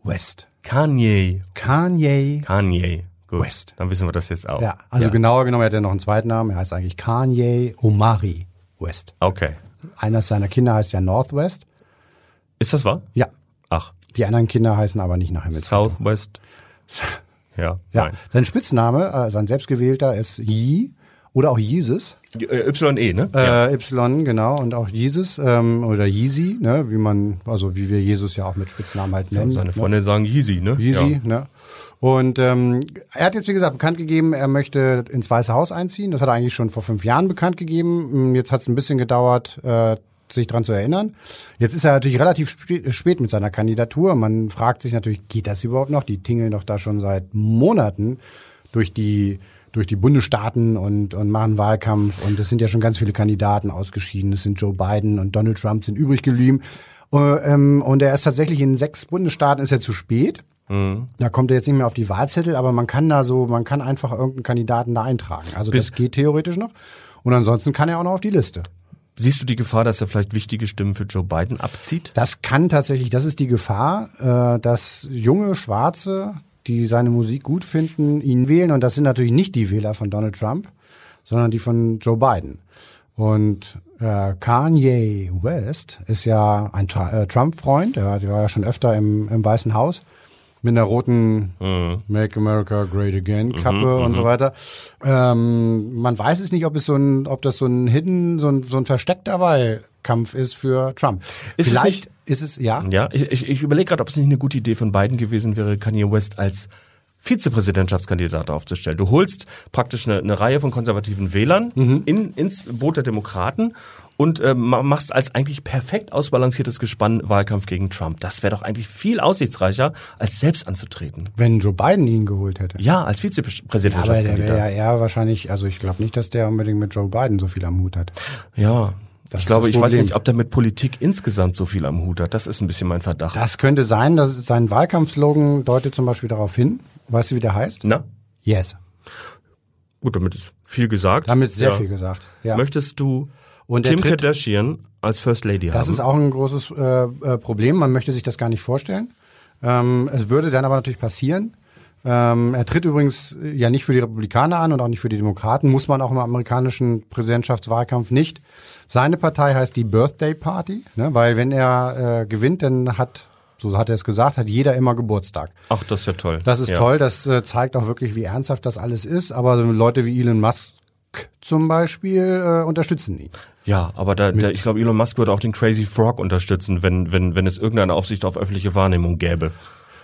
S2: West.
S3: Kanye,
S2: Kanye.
S3: Kanye. Gut,
S2: West.
S3: dann wissen wir das jetzt auch.
S2: Ja, also genauer genommen hat er noch einen zweiten Namen. Er heißt eigentlich Kanye Omari West.
S3: Okay.
S2: Einer seiner Kinder heißt ja Northwest.
S3: Ist das wahr?
S2: Ja.
S3: Ach,
S2: Die anderen Kinder heißen aber nicht nach ihm.
S3: Southwest. Ja,
S2: Ja.
S3: nein.
S2: Sein Spitzname, äh, sein selbstgewählter ist Yi oder auch Jesus.
S3: Äh, YE, ne?
S2: Äh, Y, genau, und auch Jesus ähm, oder Yeezy, ne, wie man, also wie wir Jesus ja auch mit Spitznamen halt nennen.
S3: Seine
S2: ne?
S3: Freunde sagen Yeezy, ne?
S2: Yeezy,
S3: Ja.
S2: ne? Und ähm, er hat jetzt, wie gesagt, bekannt gegeben, er möchte ins Weiße Haus einziehen. Das hat er eigentlich schon vor fünf Jahren bekannt gegeben. Hm, Jetzt hat es ein bisschen gedauert, äh, sich dran zu erinnern. Jetzt ist er natürlich relativ spät, mit seiner Kandidatur. Man fragt sich natürlich, geht das überhaupt noch? Die tingeln doch da schon seit Monaten durch die durch die Bundesstaaten und, und machen Wahlkampf. Und es sind ja schon ganz viele Kandidaten ausgeschieden. Es sind Joe Biden und Donald Trump sind übrig geblieben. Äh, ähm, und er ist tatsächlich in sechs Bundesstaaten ist er zu spät. Da kommt er jetzt nicht mehr auf die Wahlzettel, aber man kann da so, man kann einfach irgendeinen Kandidaten da eintragen. Also
S3: Bis-
S2: das geht theoretisch noch. Und ansonsten kann er auch noch auf die Liste.
S3: Siehst du die Gefahr, dass er vielleicht wichtige Stimmen für Joe Biden abzieht?
S2: Das kann tatsächlich, das ist die Gefahr, äh, dass junge Schwarze, die seine Musik gut finden, ihn wählen. Und das sind natürlich nicht die Wähler von Donald Trump, sondern die von Joe Biden. Und äh, Kanye West ist ja ein äh, Trump-Freund, der, der war ja schon öfter im, im Weißen Haus mit einer roten Make America Great Again Kappe und so weiter. Ähm, man weiß es nicht, ob es so ein, ob das so ein hidden, so ein, so ein versteckter Wahlkampf ist für Trump.
S3: Ist es
S2: Vielleicht
S3: nicht-
S2: ist es ja.
S3: Ja, ich, ich, ich überlege gerade, ob es nicht eine gute Idee von Biden gewesen wäre, Kanye West als Vizepräsidentschaftskandidat aufzustellen. Du holst praktisch eine, eine Reihe von konservativen Wählern in, ins Boot der Demokraten und äh, ma- machst als eigentlich perfekt ausbalanciertes Gespann Wahlkampf gegen Trump. Das wäre doch eigentlich viel aussichtsreicher, als selbst anzutreten.
S2: Wenn Joe Biden ihn geholt hätte.
S3: Ja, als
S2: Aber der
S3: Vizepräsidentschaftskandidat.
S2: wäre ja eher wahrscheinlich, also ich glaube nicht, dass der unbedingt mit Joe Biden so viel am Hut hat.
S3: Ja.
S2: Das
S3: ich
S2: ist
S3: glaube, ich weiß nicht, ob der mit Politik insgesamt so viel am Hut hat. Das ist ein bisschen mein Verdacht.
S2: Das könnte sein, dass sein Wahlkampfslogan deutet zum Beispiel darauf hin. Weißt du, wie der heißt?
S3: Na?
S2: Yes.
S3: Gut, damit ist viel gesagt.
S2: Damit sehr
S3: Ja.
S2: viel gesagt. Ja.
S3: Möchtest du
S2: Und
S3: Kim
S2: tritt-
S3: Kardashian als First Lady
S2: Das
S3: haben?
S2: ist auch ein großes äh, äh, Problem. Man möchte sich das gar nicht vorstellen. Ähm, es würde dann aber natürlich passieren. Ähm, er tritt übrigens äh, ja nicht für die Republikaner an und auch nicht für die Demokraten. Muss man auch im amerikanischen Präsidentschaftswahlkampf nicht. Seine Partei heißt die Birthday Party, ne? weil wenn er äh, gewinnt, dann hat, so hat er es gesagt, hat jeder immer Geburtstag.
S3: Ach, das ist ja toll.
S2: Das ist
S3: ja.
S2: toll, das äh, zeigt auch wirklich, wie ernsthaft das alles ist. Aber Leute wie Elon Musk zum Beispiel äh, unterstützen ihn.
S3: Ja, aber da, der, ich glaube, Elon Musk würde auch den Crazy Frog unterstützen, wenn, wenn, wenn es irgendeine Aufsicht auf öffentliche Wahrnehmung gäbe.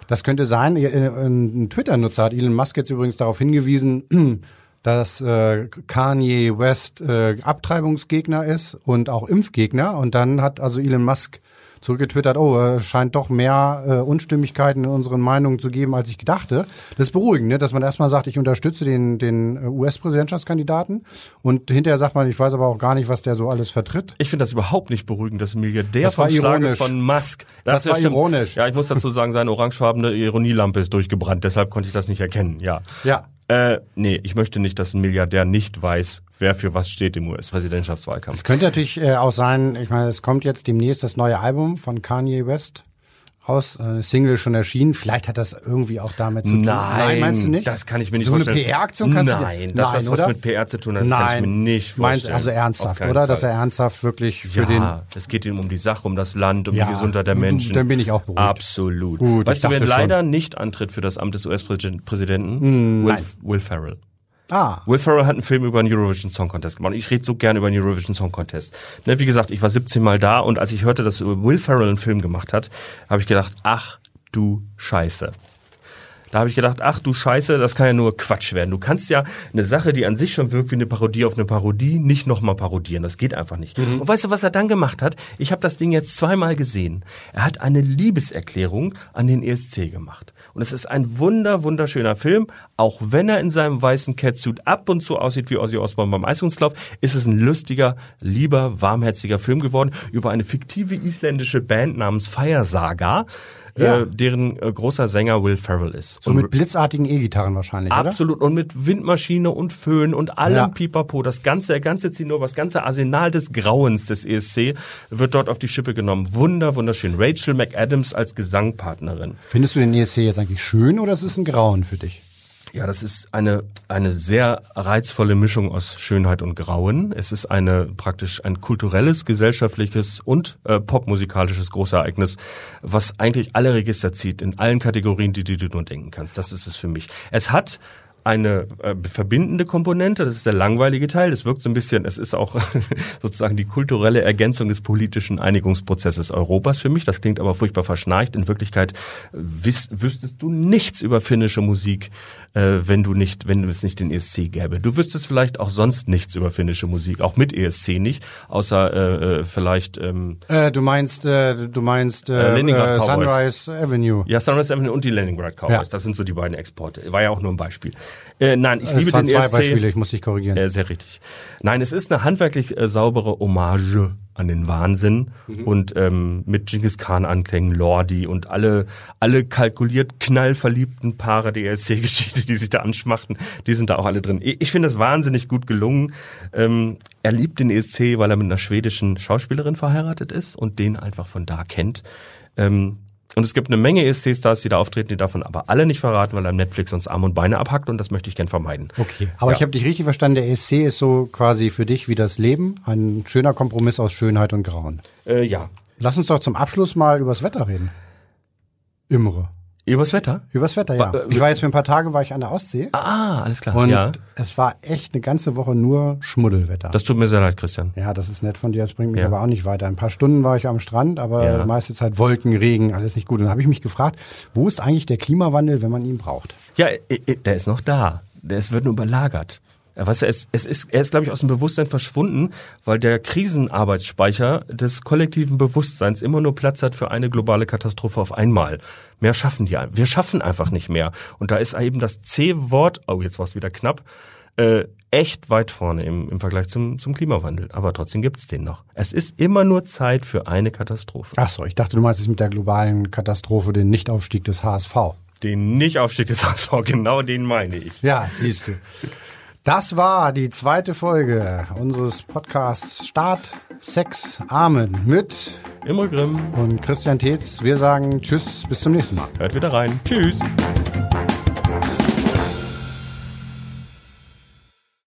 S2: Das könnte sein. Äh, Ein Twitter-Nutzer hat Elon Musk jetzt übrigens darauf hingewiesen, dass äh, Kanye West äh, Abtreibungsgegner ist und auch Impfgegner. Und dann hat also Elon Musk zurückgetwittert, oh, äh, scheint doch mehr äh, Unstimmigkeiten in unseren Meinungen zu geben, als ich gedachte. Das ist beruhigend, ne? dass man erstmal sagt, ich unterstütze den, den äh, US-Präsidentschaftskandidaten und hinterher sagt man, ich weiß aber auch gar nicht, was der so alles vertritt.
S3: Ich finde das überhaupt nicht beruhigend, dass ein Milliardär
S2: Das
S3: vom Schlage von Musk.
S2: Das war
S3: stimmt.
S2: ironisch.
S3: Ja, ich muss dazu sagen, seine orangefarbene Ironielampe ist durchgebrannt, deshalb konnte ich das nicht erkennen, ja.
S2: Ja.
S3: Äh, nee, ich möchte nicht, dass ein Milliardär nicht weiß, wer für was steht im US-Präsidentschaftswahlkampf.
S2: Es könnte natürlich äh, auch sein, ich meine, es kommt jetzt demnächst das neue Album von Kanye West raus, äh, Single schon erschienen. Vielleicht hat das irgendwie auch damit zu tun.
S3: Nein,
S2: meinst du nicht?
S3: Das kann ich mir nicht
S2: so
S3: vorstellen.
S2: eine PR-Aktion kannst
S3: Nein,
S2: du dir,
S3: dass
S2: Nein,
S3: das was
S2: oder?
S3: mit PR zu tun hat, das kann ich mir nicht
S2: Meinst,
S3: vorstellen.
S2: also
S3: Auf
S2: ernsthaft, oder?
S3: Fall.
S2: Dass er ernsthaft wirklich für den
S3: ja, es geht ihm um die Sache, um das Land, um
S2: Ja,
S3: die Gesundheit der Menschen.
S2: dann bin ich auch beruhigt.
S3: Absolut.
S2: Gut,
S3: weißt du, wer
S2: dachte schon.
S3: leider nicht antritt für das Amt des US-Präsidenten? Will, Will Ferrell.
S2: Ah,
S3: Will Ferrell hat einen Film über den Eurovision Song Contest gemacht. Und Ich rede so gerne über den Eurovision Song Contest. Ne, wie gesagt, ich war 17 Mal da und als ich hörte, dass Will Ferrell einen Film gemacht hat, habe ich gedacht, ach du Scheiße. Da habe ich gedacht, ach du Scheiße, das kann ja nur Quatsch werden. Du kannst ja eine Sache, die an sich schon wirkt wie eine Parodie auf eine Parodie, nicht nochmal parodieren. Das geht einfach nicht. Und weißt du, was er dann gemacht hat? Ich habe das Ding jetzt zweimal gesehen. Er hat eine Liebeserklärung an den ESC gemacht. Und es ist ein wunder, wunderschöner Film. Auch wenn er in seinem weißen Catsuit ab und zu aussieht wie Ozzy Osbourne beim Eiskunstlauf, ist es ein lustiger, lieber, warmherziger Film geworden über eine fiktive isländische Band namens Fire Saga.
S2: Ja.
S3: Äh, deren äh, großer Sänger Will Ferrell ist.
S2: so mit blitzartigen E-Gitarren wahrscheinlich, oder?
S3: Absolut. Und mit Windmaschine und Föhn und allem
S2: Ja.
S3: Pipapo. Das ganze, der ganze Zinno, das ganze Arsenal des Grauens des ESC wird dort auf die Schippe genommen. Wunder, wunderschön. Rachel McAdams als Gesangpartnerin.
S2: Findest du den ESC jetzt eigentlich schön oder ist es ein Grauen für dich?
S3: Ja, das ist eine, eine sehr reizvolle Mischung aus Schönheit und Grauen. Es ist eine praktisch ein kulturelles, gesellschaftliches und äh, popmusikalisches Großereignis, was eigentlich alle Register zieht, in allen Kategorien, die, die du nur denken kannst. Das ist es für mich. Es hat eine äh, verbindende Komponente, das ist der langweilige Teil, das wirkt so ein bisschen, es ist auch sozusagen die kulturelle Ergänzung des politischen Einigungsprozesses Europas für mich, das klingt aber furchtbar verschnarcht, in Wirklichkeit äh, wiss, wüsstest du nichts über finnische Musik, äh, wenn du nicht, wenn es nicht den ESC gäbe. Du wüsstest vielleicht auch sonst nichts über finnische Musik, auch mit ESC nicht, außer äh, äh, vielleicht ähm,
S2: Äh, du meinst, äh, du meinst
S3: Äh,
S2: äh, äh. Sunrise Avenue.
S3: ja, Sunrise Avenue und die Leningrad Cowboys,
S2: Ja.
S3: das sind so die beiden Exporte. War ja auch nur ein Beispiel. Äh, nein, ich
S2: Es
S3: liebe
S2: waren
S3: den
S2: zwei
S3: ESC.
S2: Beispiele, ich muss dich korrigieren.
S3: Äh, sehr richtig. Nein, es ist eine handwerklich äh, saubere Hommage an den Wahnsinn
S2: Mhm.
S3: und ähm, mit Genghis Khan anklängen, Lordi und alle alle kalkuliert knallverliebten Paare der ESC-Geschichte, die sich da anschmachten, die sind da auch alle drin. Ich, ich finde das wahnsinnig gut gelungen. Ähm, er liebt den ESC, weil er mit einer schwedischen Schauspielerin verheiratet ist und den einfach von da kennt. Ähm, und es gibt eine Menge ESC-Stars, die da auftreten, die davon aber alle nicht verraten, weil er Netflix uns Arme und Beine abhackt und das möchte ich gern vermeiden.
S2: Okay, aber
S3: Ja.
S2: ich habe dich richtig verstanden, der ESC ist so quasi für dich wie das Leben, ein schöner Kompromiss aus Schönheit und Grauen.
S3: Äh, ja.
S2: Lass uns doch zum Abschluss mal übers Wetter reden. Imre.
S3: Übers Wetter?
S2: Übers Wetter, ja.
S3: Äh,
S2: Ich war jetzt für ein paar Tage war ich an der Ostsee
S3: Ah, alles klar.
S2: und
S3: ja.
S2: es war echt eine ganze Woche nur Schmuddelwetter.
S3: Das tut mir sehr leid, Christian.
S2: ja, das ist nett von dir, das bringt mich
S3: Ja.
S2: aber auch nicht weiter. Ein paar Stunden war ich am Strand, aber
S3: Ja.
S2: meiste Zeit Wolken, Regen, alles nicht gut. Und dann habe ich mich gefragt, wo ist eigentlich der Klimawandel, wenn man ihn braucht?
S3: Ja, äh, äh, der ist noch da. Der ist, wird nur überlagert. Ja, weißt du, es, es ist, er ist, glaube ich, aus dem Bewusstsein verschwunden, weil der Krisenarbeitsspeicher des kollektiven Bewusstseins immer nur Platz hat für eine globale Katastrophe auf einmal. Mehr schaffen die. Wir schaffen einfach nicht mehr. Und da ist eben das C-Wort, oh, jetzt war es wieder knapp, äh, echt weit vorne im, im Vergleich zum, zum Klimawandel. Aber trotzdem gibt's den noch. Es ist immer nur Zeit für eine Katastrophe.
S2: Ach so, ich dachte, du meinst es mit der globalen Katastrophe, den Nichtaufstieg des HSV.
S3: Den Nicht-Aufstieg des HSV, genau den meine ich.
S2: Ja, siehst du. Das war die zweite Folge unseres Podcasts Start, Sex, Amen mit
S3: Immer Grimm.
S2: und Christian Tetz. Wir sagen Tschüss, bis zum nächsten Mal.
S3: Hört wieder rein. Tschüss.